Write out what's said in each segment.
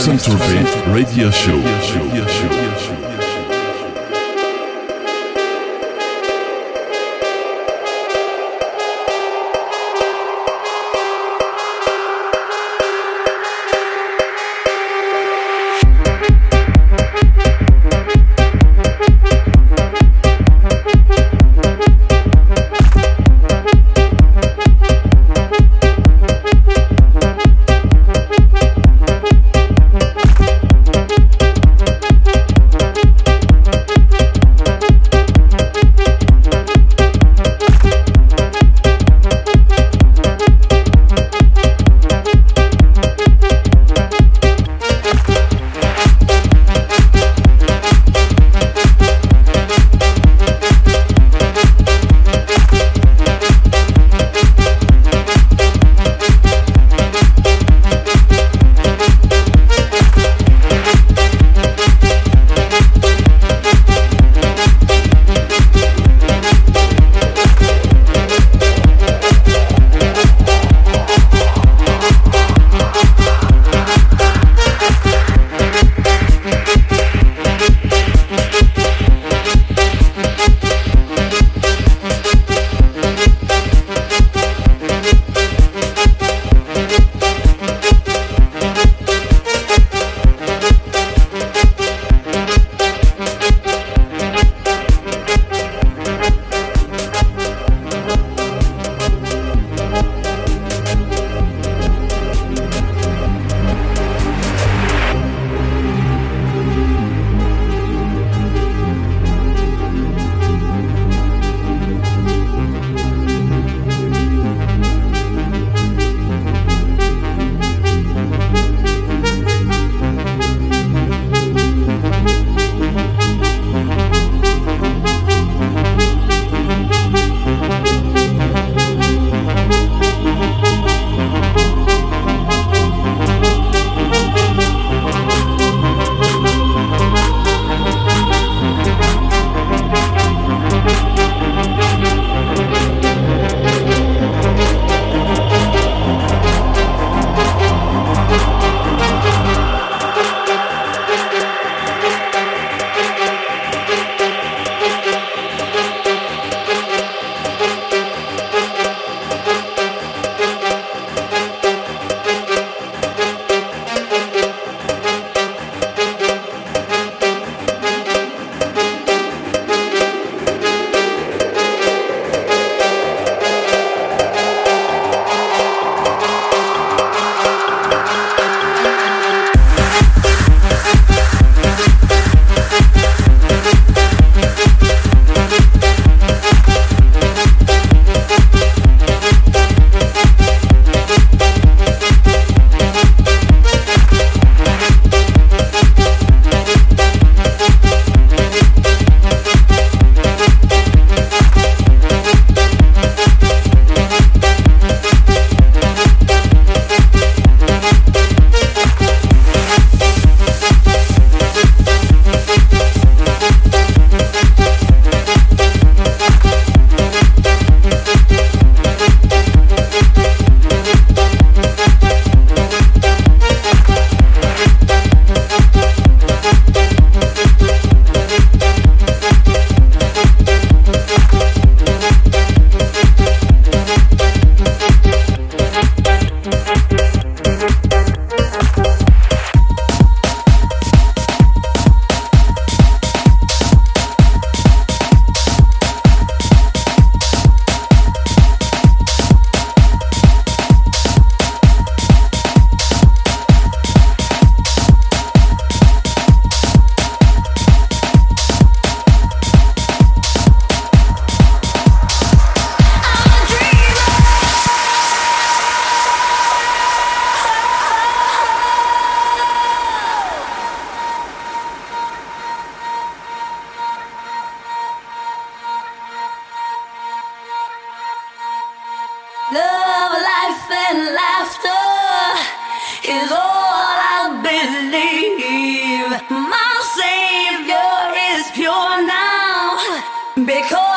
Central Bay Radio Show. Radio Show. believe my Savior is pure now because.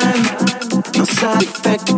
time, no side effect.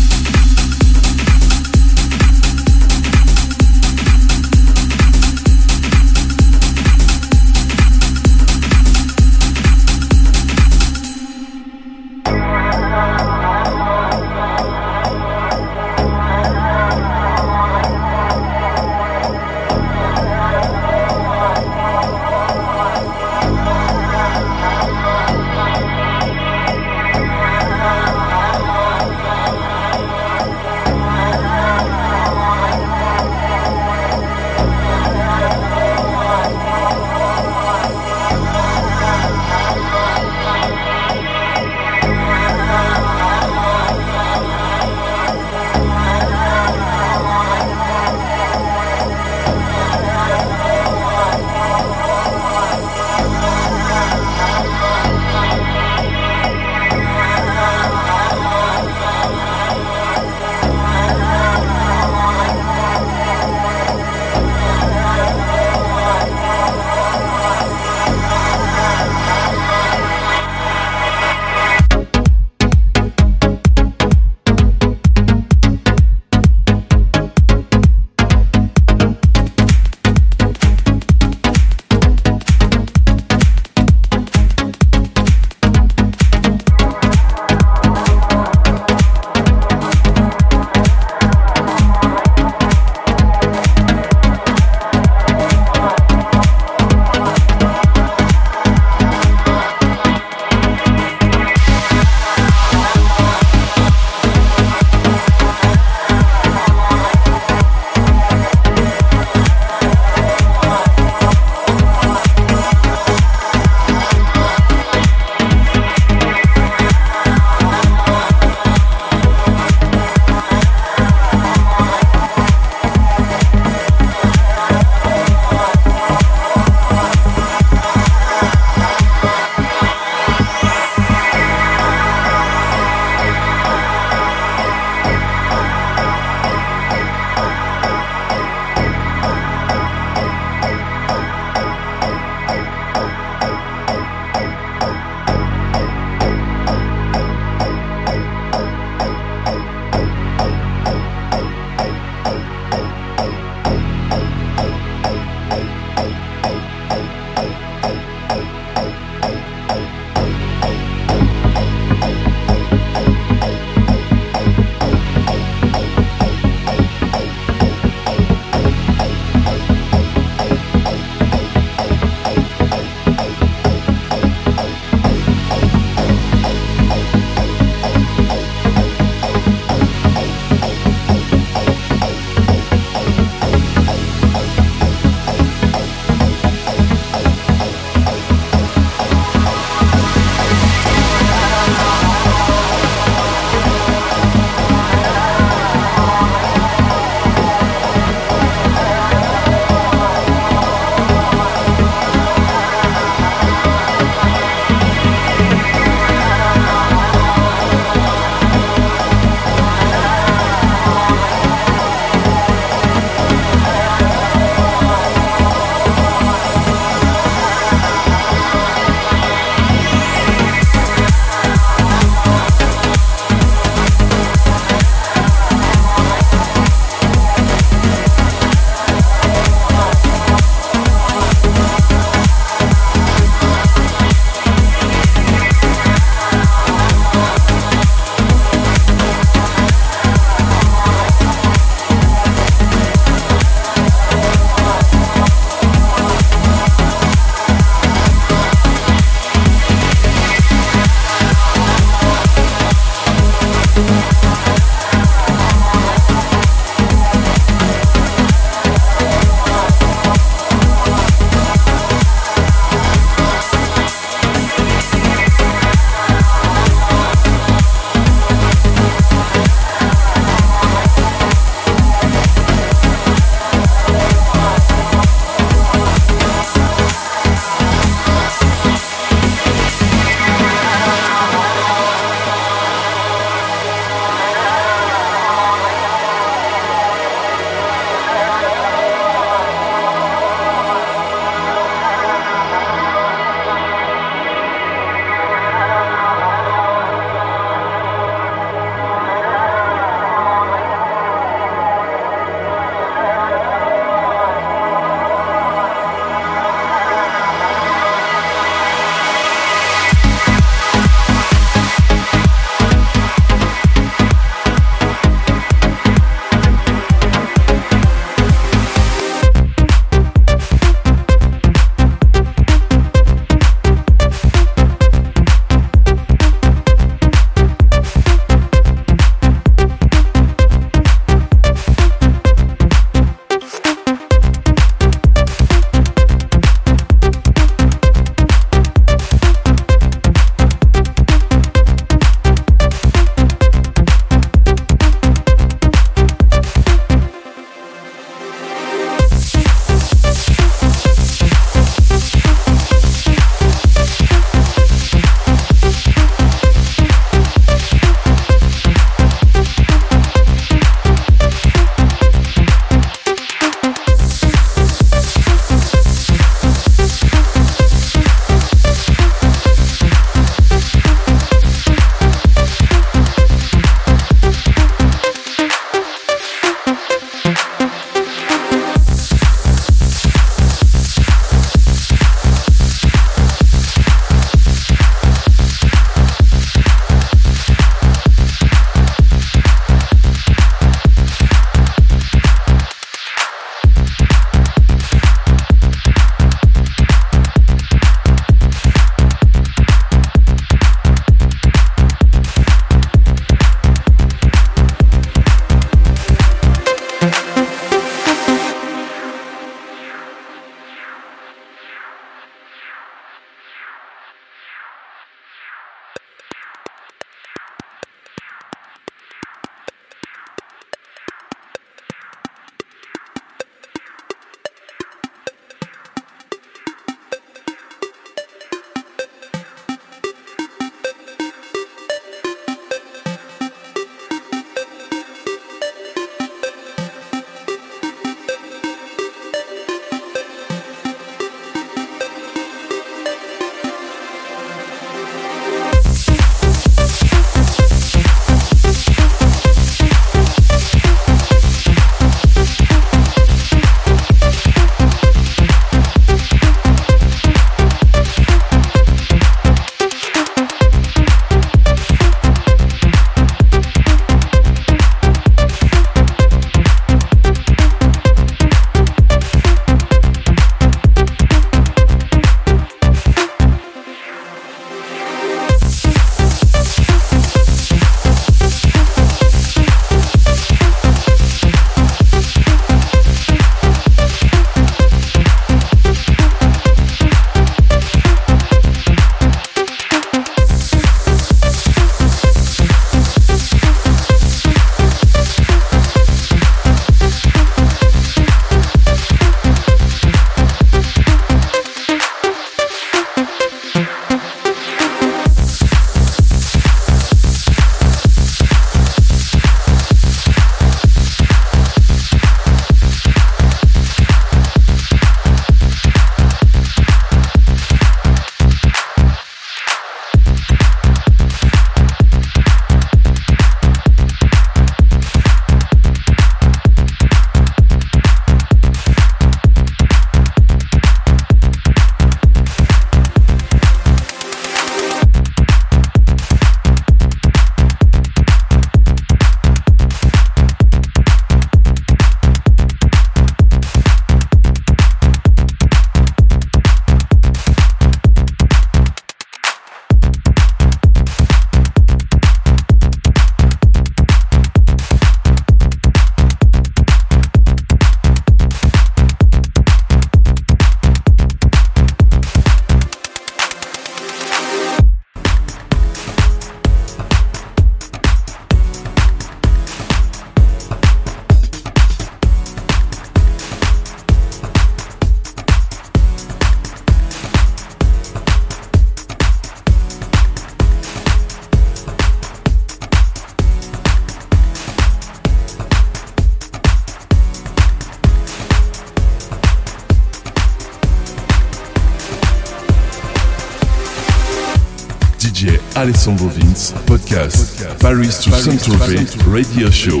DJ Alessandro Vince, podcast, Paris to Saint-Tropez Radio Show.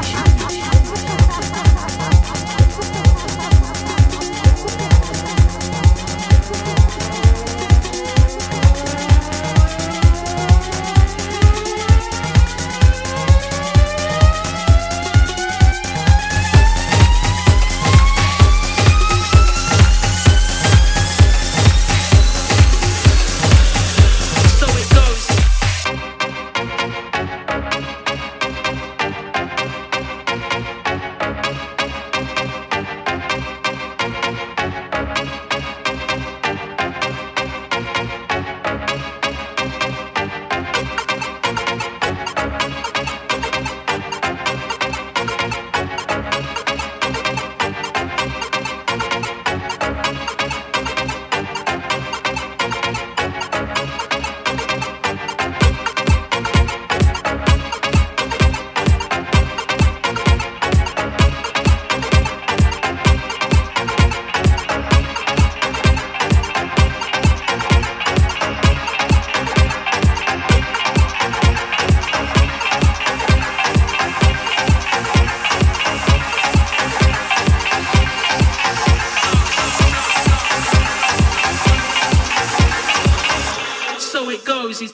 she's